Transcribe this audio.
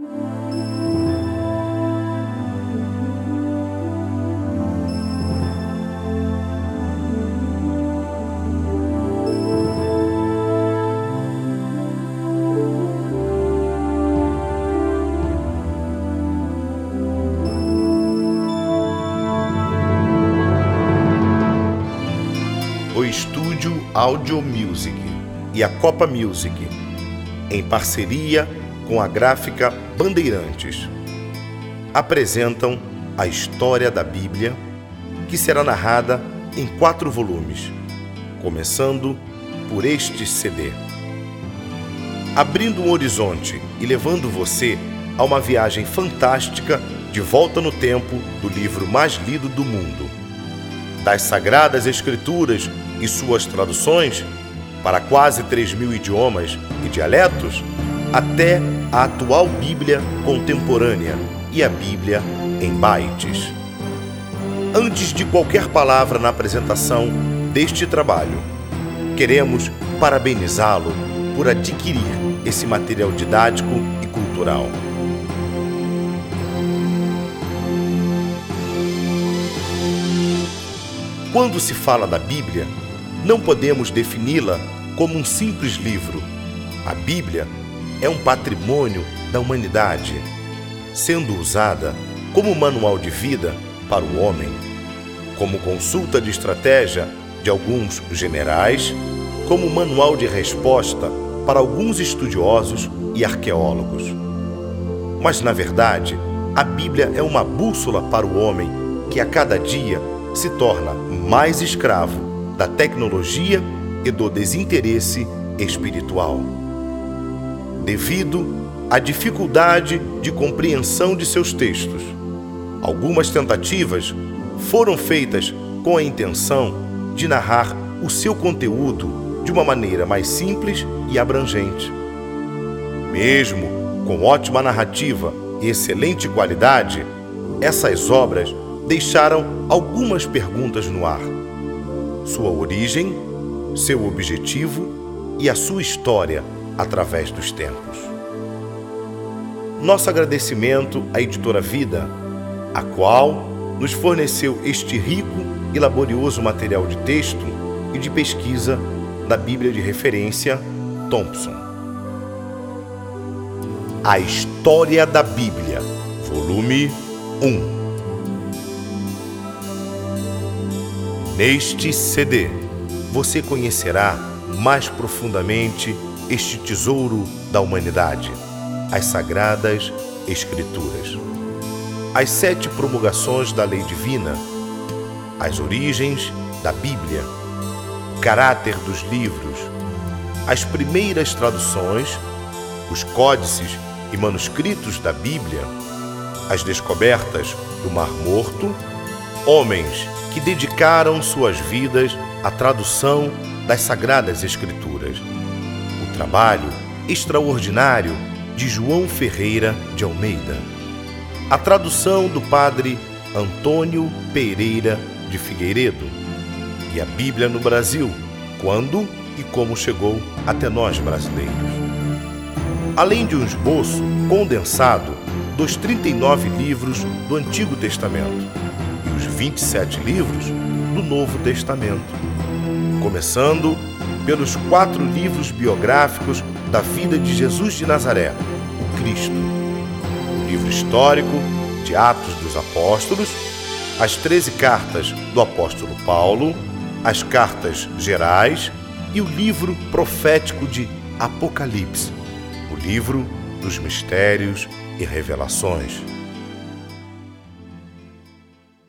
o estúdio Audio Music e a Copa Music, em parceria com a gráfica Bandeirantes, apresentam a história da Bíblia, que será narrada em quatro volumes, começando por este CD. Abrindo um horizonte e levando você a uma viagem fantástica de volta no tempo do livro mais lido do mundo. Das Sagradas Escrituras e suas traduções para quase 3 mil idiomas e dialetos, até a atual Bíblia contemporânea e a Bíblia em bytes. Antes de qualquer palavra na apresentação deste trabalho, queremos parabenizá-lo por adquirir esse material didático e cultural. Quando se fala da Bíblia, não podemos defini-la como um simples livro. A Bíblia é um patrimônio da humanidade, sendo usada como manual de vida para o homem, como consulta de estratégia de alguns generais, como manual de resposta para alguns estudiosos e arqueólogos. Mas, na verdade, a Bíblia é uma bússola para o homem que a cada dia se torna mais escravo da tecnologia e do desinteresse espiritual. Devido à dificuldade de compreensão de seus textos, algumas tentativas foram feitas com a intenção de narrar o seu conteúdo de uma maneira mais simples e abrangente. Mesmo com ótima narrativa e excelente qualidade, essas obras deixaram algumas perguntas no ar. Sua origem, seu objetivo e a sua história através dos tempos. Nosso agradecimento à editora Vida, a qual nos forneceu este rico e laborioso material de texto e de pesquisa da Bíblia de referência Thompson. A História da Bíblia, volume 1. Neste CD, você conhecerá mais profundamente este tesouro da humanidade, as Sagradas Escrituras. As sete promulgações da lei divina, as origens da Bíblia, o caráter dos livros, as primeiras traduções, os códices e manuscritos da Bíblia, as descobertas do Mar Morto, homens que dedicaram suas vidas à tradução das Sagradas Escrituras. Trabalho extraordinário de João Ferreira de Almeida. A tradução do padre Antônio Pereira de Figueiredo. E a Bíblia no Brasil, quando e como chegou até nós brasileiros. Além de um esboço condensado dos 39 livros do Antigo Testamento os 27 livros do Novo Testamento, começando pelos quatro livros biográficos da vida de Jesus de Nazaré, o Cristo, o livro histórico de Atos dos Apóstolos, as 13 cartas do apóstolo Paulo, as cartas gerais e o livro profético de Apocalipse, o livro dos mistérios e revelações.